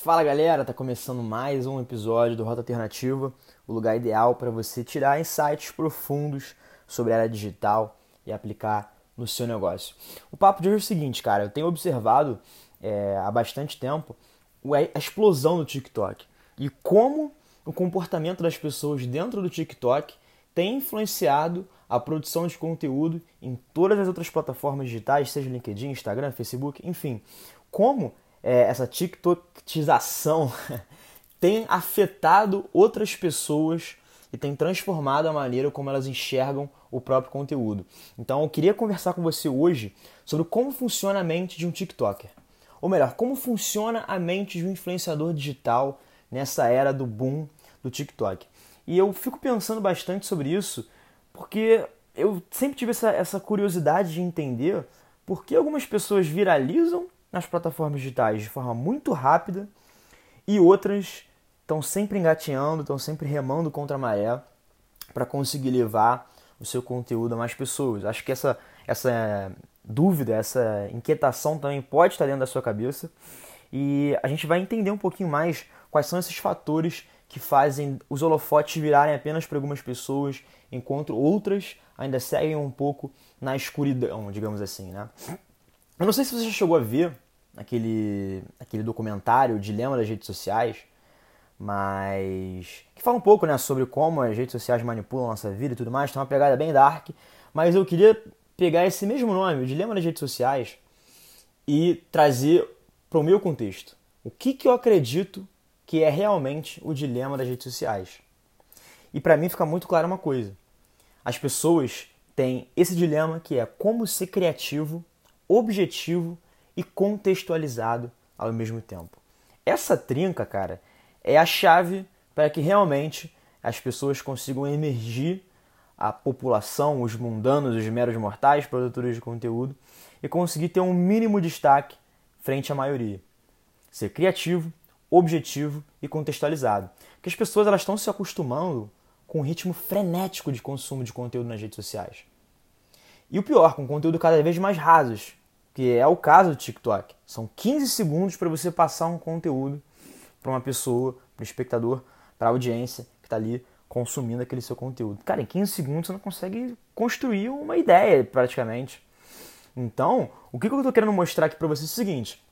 Fala galera, tá começando mais um episódio do Rota Alternativa, o lugar ideal para você tirar insights profundos sobre a área digital e aplicar no seu negócio. O papo de hoje é o seguinte, cara, eu tenho observado é, há bastante tempo a explosão do TikTok e como o comportamento das pessoas dentro do TikTok tem influenciado a produção de conteúdo em todas as outras plataformas digitais, seja LinkedIn, Instagram, Facebook, enfim. Como é, essa TikTokização tem afetado outras pessoas e tem transformado a maneira como elas enxergam o próprio conteúdo. Então eu queria conversar com você hoje sobre como funciona a mente de um TikToker. Ou melhor, como funciona a mente de um influenciador digital nessa era do boom do TikTok. E eu fico pensando bastante sobre isso porque eu sempre tive essa, essa curiosidade de entender por que algumas pessoas viralizam nas plataformas digitais de forma muito rápida e outras estão sempre engateando, estão sempre remando contra a maré para conseguir levar o seu conteúdo a mais pessoas. Acho que essa, essa dúvida, essa inquietação também pode estar dentro da sua cabeça e a gente vai entender um pouquinho mais quais são esses fatores que fazem os holofotes virarem apenas para algumas pessoas, enquanto outras ainda seguem um pouco na escuridão, digamos assim, né? Eu não sei se você já chegou a ver aquele, aquele documentário Dilema das Redes Sociais, mas que fala um pouco né, sobre como as redes sociais manipulam a nossa vida e tudo mais, tem uma pegada bem dark, mas eu queria pegar esse mesmo nome, o Dilema das Redes Sociais, e trazer para o meu contexto. O que, que eu acredito que é realmente o dilema das redes sociais. E para mim fica muito claro uma coisa: as pessoas têm esse dilema que é como ser criativo, objetivo e contextualizado ao mesmo tempo. Essa trinca, cara, é a chave para que realmente as pessoas consigam emergir a população, os mundanos, os meros mortais, produtores de conteúdo, e conseguir ter um mínimo destaque frente à maioria. Ser criativo, objetivo e contextualizado. Porque as pessoas elas estão se acostumando com o ritmo frenético de consumo de conteúdo nas redes sociais. E o pior, com conteúdo cada vez mais rasos, que é o caso do TikTok. São 15 segundos para você passar um conteúdo para uma pessoa, para o espectador, para a audiência que está ali consumindo aquele seu conteúdo. Cara, em 15 segundos você não consegue construir uma ideia, praticamente. Então, o que eu estou querendo mostrar aqui para você é o seguinte: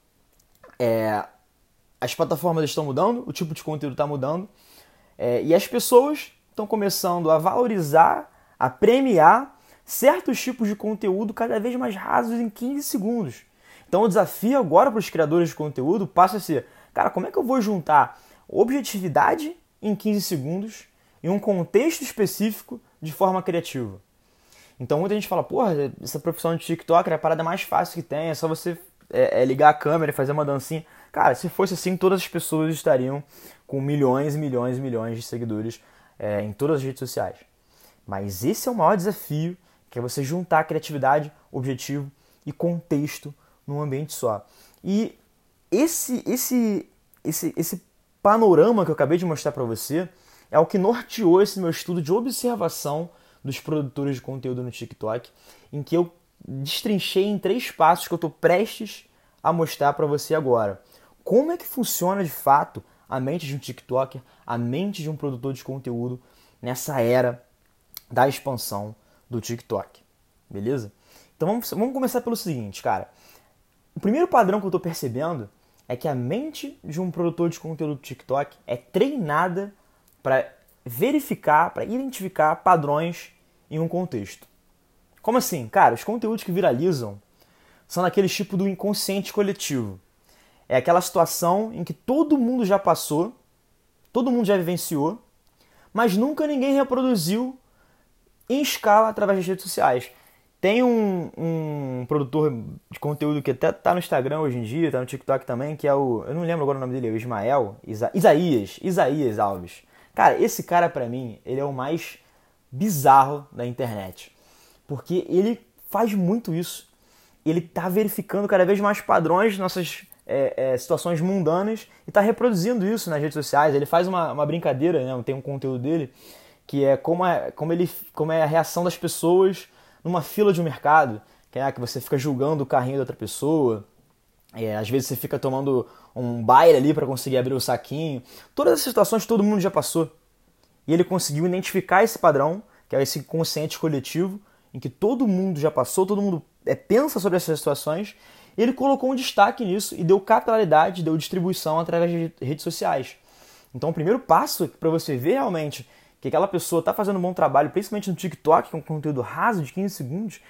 é, as plataformas estão mudando, o tipo de conteúdo está mudando, é, e as pessoas estão começando a valorizar, a premiar certos tipos de conteúdo cada vez mais rasos em 15 segundos. Então o desafio agora para os criadores de conteúdo passa a ser, cara, como é que eu vou juntar objetividade em 15 segundos em um contexto específico de forma criativa? Então muita gente fala, porra, essa profissão de TikTok é a parada mais fácil que tem, é só você é, é ligar a câmera e fazer uma dancinha. Cara, se fosse assim, todas as pessoas estariam com milhões e milhões e milhões de seguidores é, em todas as redes sociais. Mas esse é o maior desafio que é você juntar criatividade, objetivo e contexto num ambiente só. E esse, esse, esse, esse panorama que eu acabei de mostrar para você é o que norteou esse meu estudo de observação dos produtores de conteúdo no TikTok, em que eu destrinchei em três passos que eu estou prestes a mostrar para você agora. Como é que funciona de fato a mente de um TikToker, a mente de um produtor de conteúdo nessa era da expansão do TikTok. Beleza? Então vamos, vamos começar pelo seguinte, cara. O primeiro padrão que eu estou percebendo é que a mente de um produtor de conteúdo do TikTok é treinada para verificar, para identificar padrões em um contexto. Como assim? Cara, os conteúdos que viralizam são daquele tipo do inconsciente coletivo. É aquela situação em que todo mundo já passou, todo mundo já vivenciou, mas nunca ninguém reproduziu em escala através das redes sociais. Tem um, um produtor de conteúdo que até tá no Instagram hoje em dia, tá no TikTok também, que é o. Eu não lembro agora o nome dele, é o Ismael. Isa, Isaías. Isaías Alves. Cara, esse cara para mim, ele é o mais bizarro da internet. Porque ele faz muito isso. Ele tá verificando cada vez mais padrões nossas é, é, situações mundanas e tá reproduzindo isso nas redes sociais. Ele faz uma, uma brincadeira, né? Tem um conteúdo dele que é como, é como, ele, como é a reação das pessoas numa fila de um mercado, que é que você fica julgando o carrinho da outra pessoa. É, às vezes você fica tomando um baile ali para conseguir abrir o saquinho. Todas essas situações todo mundo já passou. E ele conseguiu identificar esse padrão, que é esse consciente coletivo, em que todo mundo já passou, todo mundo é, pensa sobre essas situações. E ele colocou um destaque nisso e deu capitalidade, deu distribuição através de redes sociais. Então, o primeiro passo para você ver realmente que aquela pessoa está fazendo um bom trabalho, principalmente no TikTok, com um conteúdo raso de 15 segundos,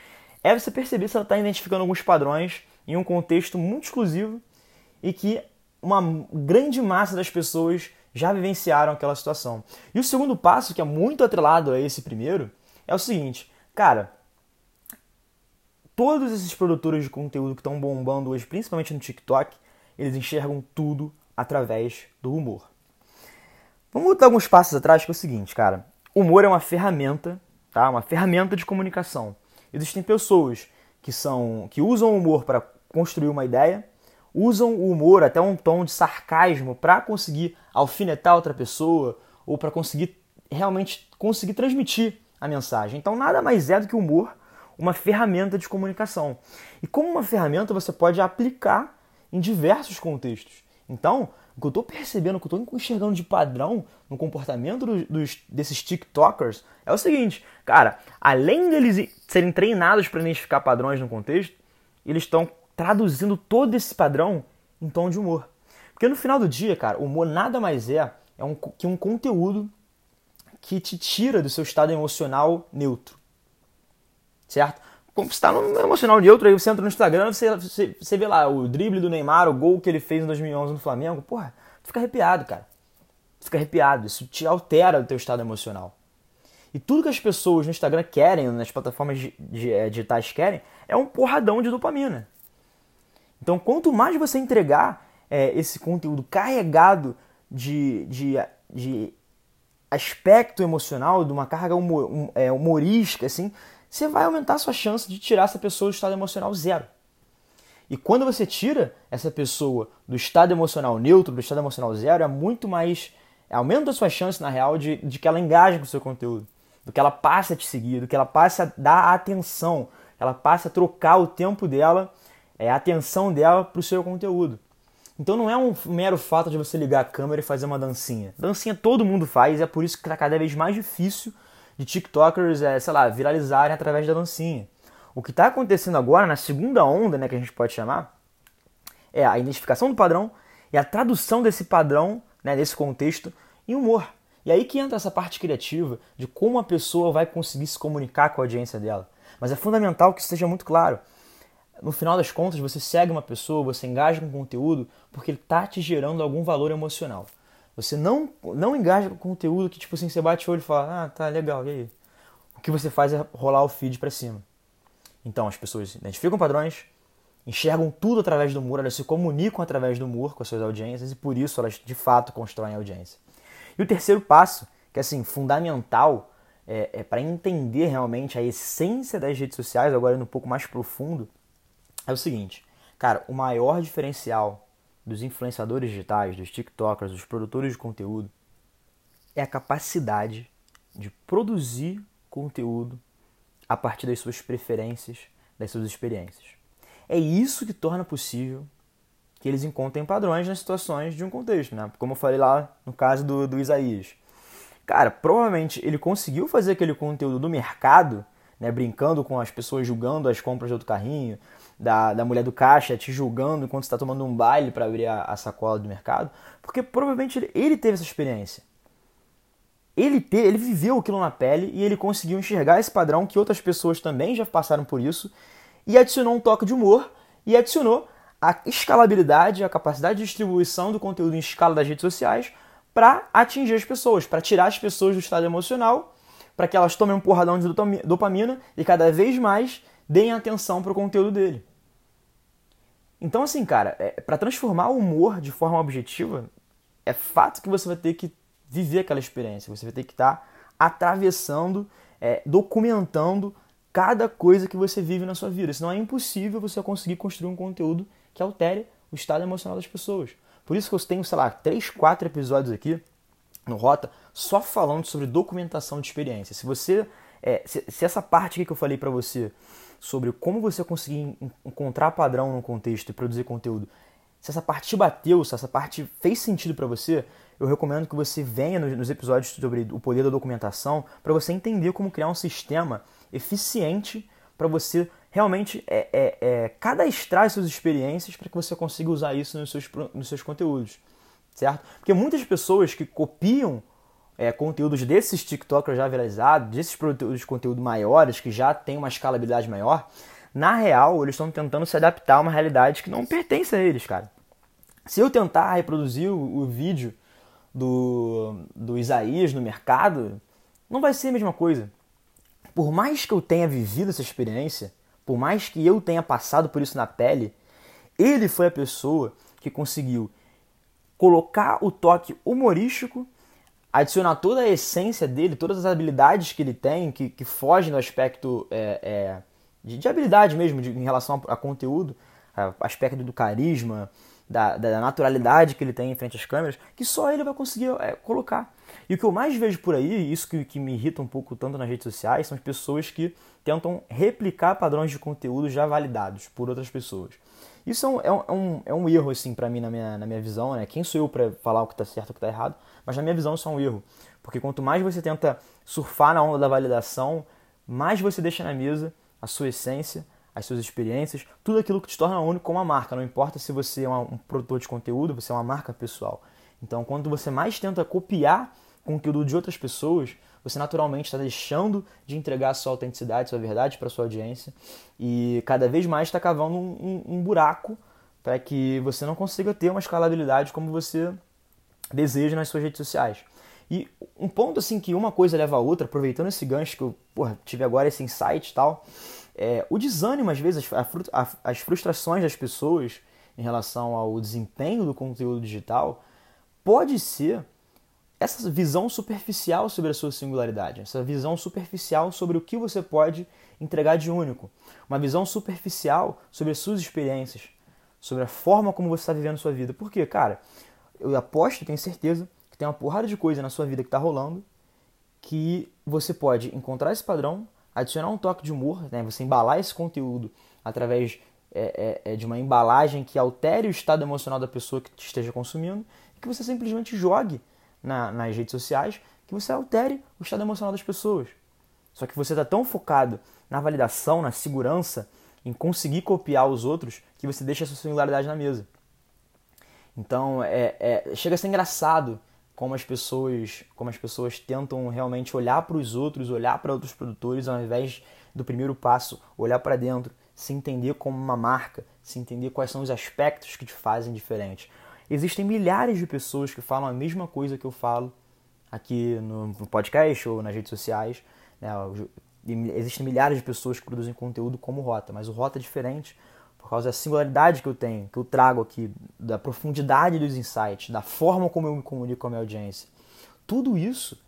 é você perceber se ela está identificando alguns padrões em um contexto muito exclusivo e que uma grande massa das pessoas já vivenciaram aquela situação. E o segundo passo, que é muito atrelado a esse primeiro, é o seguinte, cara, todos esses produtores de conteúdo que estão bombando hoje, principalmente no TikTok, eles enxergam tudo através do humor. Vamos voltar alguns passos atrás, que é o seguinte, cara. Humor é uma ferramenta, tá? Uma ferramenta de comunicação. Existem pessoas que são que usam o humor para construir uma ideia, usam o humor até um tom de sarcasmo para conseguir alfinetar outra pessoa ou para conseguir realmente conseguir transmitir a mensagem. Então nada mais é do que o humor uma ferramenta de comunicação. E como uma ferramenta você pode aplicar em diversos contextos. Então, o que eu estou percebendo, o que eu estou enxergando de padrão no comportamento dos, desses TikTokers é o seguinte, cara, além deles serem treinados para identificar padrões no contexto, eles estão traduzindo todo esse padrão em tom de humor. Porque no final do dia, cara, o humor nada mais é, é um, que um conteúdo que te tira do seu estado emocional neutro. Certo? Você está no emocional neutro, aí você entra no Instagram, você, você, você vê lá o drible do Neymar, o gol que ele fez em 2011 no Flamengo, porra, fica arrepiado, cara. Fica arrepiado, isso te altera o teu estado emocional. E tudo que as pessoas no Instagram querem, nas plataformas é, digitais querem, é um porradão de dopamina. Então, quanto mais você entregar é, esse conteúdo carregado de, de, de aspecto emocional, de uma carga humor, um, é, humorística, assim, você vai aumentar sua chance de tirar essa pessoa do estado emocional zero. E quando você tira essa pessoa do estado emocional neutro, do estado emocional zero, é muito mais. aumenta a sua chance, na real, de, de que ela engaje com o seu conteúdo. Do que ela passe a te seguir, do que ela passe a dar atenção, ela passe a trocar o tempo dela, é, a atenção dela para o seu conteúdo. Então não é um mero fato de você ligar a câmera e fazer uma dancinha. Dancinha todo mundo faz, é por isso que está cada vez mais difícil de TikTokers, é, sei lá, viralizarem através da dancinha. O que está acontecendo agora, na segunda onda, né, que a gente pode chamar, é a identificação do padrão e a tradução desse padrão, né, desse contexto, em humor. E aí que entra essa parte criativa de como a pessoa vai conseguir se comunicar com a audiência dela. Mas é fundamental que isso seja muito claro. No final das contas, você segue uma pessoa, você engaja com conteúdo porque ele está te gerando algum valor emocional. Você não, não engaja com conteúdo que, tipo assim, você bate o olho e fala, ah, tá legal, e aí? O que você faz é rolar o feed para cima. Então, as pessoas identificam padrões, enxergam tudo através do humor, elas se comunicam através do humor com as suas audiências e por isso elas, de fato, constroem audiência. E o terceiro passo, que é, assim, fundamental é, é para entender realmente a essência das redes sociais, agora indo um pouco mais profundo, é o seguinte. Cara, o maior diferencial dos influenciadores digitais, dos TikTokers, dos produtores de conteúdo, é a capacidade de produzir conteúdo a partir das suas preferências, das suas experiências. É isso que torna possível que eles encontrem padrões nas situações de um contexto, né? Como eu falei lá no caso do, do Isaías. Cara, provavelmente ele conseguiu fazer aquele conteúdo do mercado, né? Brincando com as pessoas julgando as compras do outro carrinho, da, da mulher do caixa te julgando enquanto está tomando um baile para abrir a, a, sacola do mercado, porque provavelmente ele, ele teve essa experiência. Ele, te, ele viveu aquilo na pele e ele conseguiu enxergar esse padrão que outras pessoas também já passaram por isso e adicionou um toque de humor e adicionou a escalabilidade, a capacidade de distribuição do conteúdo em escala das redes sociais para atingir as pessoas, para tirar as pessoas do estado emocional, para que elas tomem um porradão de dopamina e cada vez mais deem atenção para o conteúdo dele. Então, assim, cara, é, para transformar o humor de forma objetiva, é fato que você vai ter que viver aquela experiência, você vai ter que estar tá atravessando, é, documentando cada coisa que você vive na sua vida. Senão é impossível você conseguir construir um conteúdo que altere o estado emocional das pessoas. Por isso que eu tenho, sei lá, três, quatro episódios aqui no Rota só falando sobre documentação de experiência. Se você, é, se, se essa parte que eu falei para você sobre como você conseguir encontrar padrão no contexto e produzir conteúdo, se essa parte te bateu, se essa parte fez sentido para você, eu recomendo que você venha nos episódios sobre o poder da documentação para você entender como criar um sistema eficiente para você realmente é, é, é, cadastrar suas experiências para que você consiga usar isso nos seus, nos seus conteúdos, certo? Porque muitas pessoas que copiam é, conteúdos desses TikTokers já viralizados, desses produtores de conteúdo maiores, que já tem uma escalabilidade maior, na real, eles estão tentando se adaptar a uma realidade que não pertence a eles, cara. Se eu tentar reproduzir o, o vídeo do, do Isaías no mercado, não vai ser a mesma coisa. Por mais que eu tenha vivido essa experiência, por mais que eu tenha passado por isso na pele, ele foi a pessoa que conseguiu colocar o toque humorístico, adicionar toda a essência dele, todas as habilidades que ele tem, que, que fogem do aspecto é, é, de, de, habilidade mesmo, de, em relação a, a conteúdo, a, aspecto do carisma, da, da, naturalidade que ele tem em frente às câmeras, que só ele vai conseguir é, colocar. E o que eu mais vejo por aí, isso que, que me irrita um pouco tanto nas redes sociais, são as pessoas que tentam replicar padrões de conteúdo já validados por outras pessoas. Isso é um, é um, é um erro, assim, para mim, na minha, na minha visão, né? Quem sou eu para falar o que está certo e o que está errado? Mas na minha visão isso é um erro. Porque quanto mais você tenta surfar na onda da validação, mais você deixa na mesa a sua essência, as suas experiências, tudo aquilo que te torna único como uma marca. Não importa se você é um produtor de conteúdo, você é uma marca pessoal. Então, quando você mais tenta copiar conteúdo de outras pessoas, você naturalmente está deixando de entregar sua autenticidade, sua verdade para sua audiência e cada vez mais está cavando um, um, um buraco para que você não consiga ter uma escalabilidade como você deseja nas suas redes sociais. E um ponto assim que uma coisa leva a outra, aproveitando esse gancho que eu porra, tive agora esse insight e tal, é, o desânimo, às vezes, as frustrações das pessoas em relação ao desempenho do conteúdo digital, pode ser essa visão superficial sobre a sua singularidade, essa visão superficial sobre o que você pode entregar de único, uma visão superficial sobre as suas experiências, sobre a forma como você está vivendo sua vida. Porque, cara, eu aposto, tenho certeza, que tem uma porrada de coisa na sua vida que está rolando que você pode encontrar esse padrão, adicionar um toque de humor, né? você embalar esse conteúdo através é, é, é, de uma embalagem que altere o estado emocional da pessoa que esteja consumindo e que você simplesmente jogue na, nas redes sociais que você altere o estado emocional das pessoas. Só que você está tão focado na validação, na segurança, em conseguir copiar os outros, que você deixa a sua singularidade na mesa. Então, é, é, chega a ser engraçado como as pessoas como as pessoas tentam realmente olhar para os outros, olhar para outros produtores, ao invés do primeiro passo, olhar para dentro, se entender como uma marca, se entender quais são os aspectos que te fazem diferente. Existem milhares de pessoas que falam a mesma coisa que eu falo aqui no podcast ou nas redes sociais. Né? Existem milhares de pessoas que produzem conteúdo como Rota, mas o Rota é diferente por causa da singularidade que eu tenho, que eu trago aqui, da profundidade dos insights, da forma como eu me comunico com a minha audiência. Tudo isso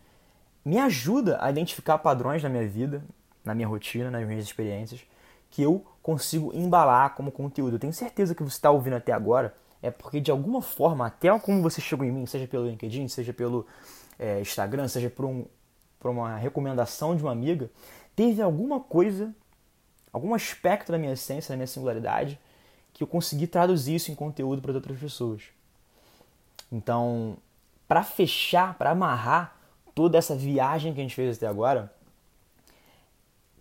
me ajuda a identificar padrões na minha vida, na minha rotina, nas minhas experiências, que eu consigo embalar como conteúdo. Eu tenho certeza que você está ouvindo até agora é porque de alguma forma, até como você chegou em mim, seja pelo LinkedIn, seja pelo é, Instagram, seja por, um, por uma recomendação de uma amiga, teve alguma coisa algum aspecto da minha essência, da minha singularidade, que eu consegui traduzir isso em conteúdo para outras pessoas. Então, para fechar, para amarrar toda essa viagem que a gente fez até agora,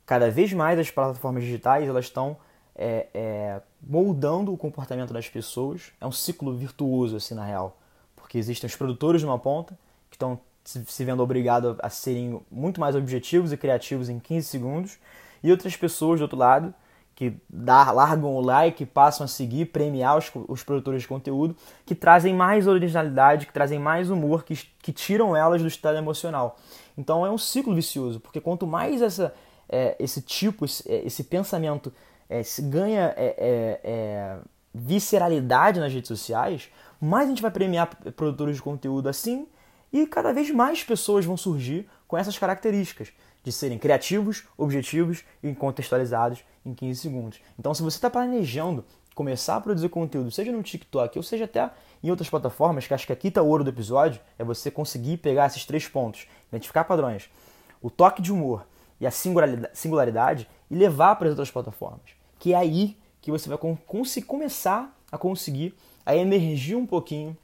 cada vez mais as plataformas digitais elas estão é, é, moldando o comportamento das pessoas. É um ciclo virtuoso, assim, na real. Porque existem os produtores de uma ponta, que estão se vendo obrigados a serem muito mais objetivos e criativos em 15 segundos, e outras pessoas do outro lado que dá, largam o like, passam a seguir, premiar os, os, produtores de conteúdo, que trazem mais originalidade, que trazem mais humor, que, que tiram elas do estado emocional. Então é um ciclo vicioso, porque quanto mais essa, é, esse tipo, esse, é, esse pensamento é, ganha é, é, é, visceralidade nas redes sociais, mais a gente vai premiar produtores de conteúdo assim e cada vez mais pessoas vão surgir com essas características de serem criativos, objetivos e contextualizados em 15 segundos. Então, se você está planejando começar a produzir conteúdo, seja no TikTok ou seja até em outras plataformas, que acho que aqui está o ouro do episódio, é você conseguir pegar esses três pontos, identificar padrões, o toque de humor e a singularidade e levar para as outras plataformas. Que é aí que você vai começar a conseguir a emergir um pouquinho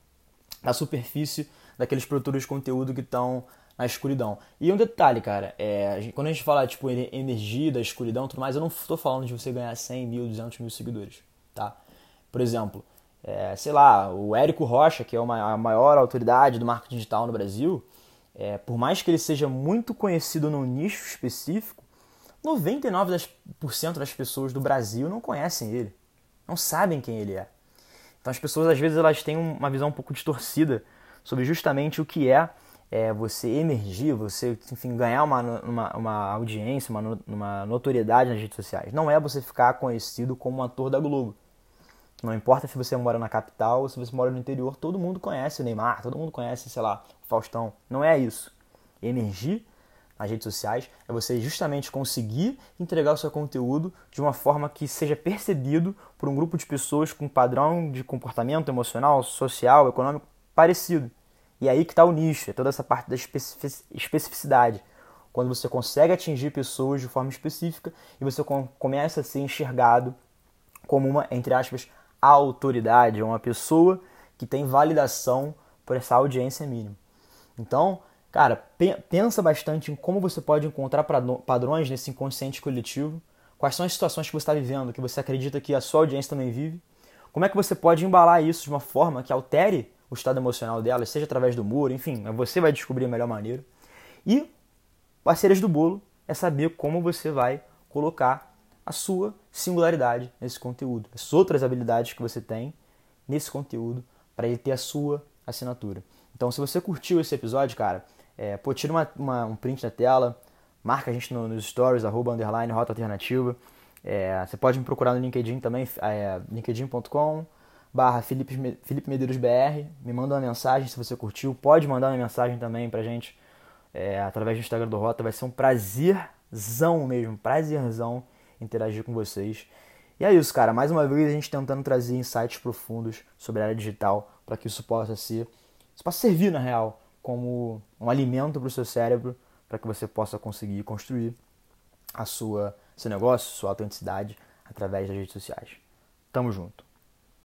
da superfície daqueles produtores de conteúdo que estão na escuridão. E um detalhe, cara, é, quando a gente fala tipo energia da escuridão, tudo mais, eu não estou falando de você ganhar 100 mil, 200 mil seguidores, tá? Por exemplo, é, sei lá, o Érico Rocha, que é uma, a maior autoridade do marketing digital no Brasil, é, por mais que ele seja muito conhecido num nicho específico, 99% das pessoas do Brasil não conhecem ele, não sabem quem ele é. Então as pessoas às vezes elas têm uma visão um pouco distorcida sobre justamente o que é, é você emergir, você enfim, ganhar uma, uma, uma audiência, uma, uma notoriedade nas redes sociais. Não é você ficar conhecido como um ator da Globo. Não importa se você mora na capital ou se você mora no interior, todo mundo conhece o Neymar, todo mundo conhece, sei lá, o Faustão. Não é isso. Emergir nas redes sociais é você justamente conseguir entregar o seu conteúdo de uma forma que seja percebido por um grupo de pessoas com padrão de comportamento emocional, social, econômico parecido. E é aí que está o nicho, é toda essa parte da especificidade. Quando você consegue atingir pessoas de forma específica e você começa a ser enxergado como uma, entre aspas, autoridade, uma pessoa que tem validação por essa audiência mínima. Então, cara, pensa bastante em como você pode encontrar padrões nesse inconsciente coletivo, quais são as situações que você está vivendo, que você acredita que a sua audiência também vive, como é que você pode embalar isso de uma forma que altere o estado emocional dela, seja através do muro, enfim, você vai descobrir a melhor maneira. E parceiras do bolo é saber como você vai colocar a sua singularidade nesse conteúdo, as outras habilidades que você tem nesse conteúdo para ele ter a sua assinatura. Então, se você curtiu esse episódio, cara, é, pô, tira uma, uma, um print da tela, marca a gente no, nos stories, arroba, underline, rota alternativa. É, você pode me procurar no LinkedIn também, é, linkedin.com barra Felipe, Felipe Medeiros BR, me manda uma mensagem se você curtiu, pode mandar uma mensagem também pra gente é, através do Instagram do Rota, vai ser um prazerzão mesmo, prazerzão interagir com vocês. E é isso, cara. Mais uma vez a gente tentando trazer insights profundos sobre a área digital para que isso possa ser, isso possa servir na real como um alimento para o seu cérebro, para que você possa conseguir construir a sua seu negócio, sua autenticidade através das redes sociais. Tamo junto.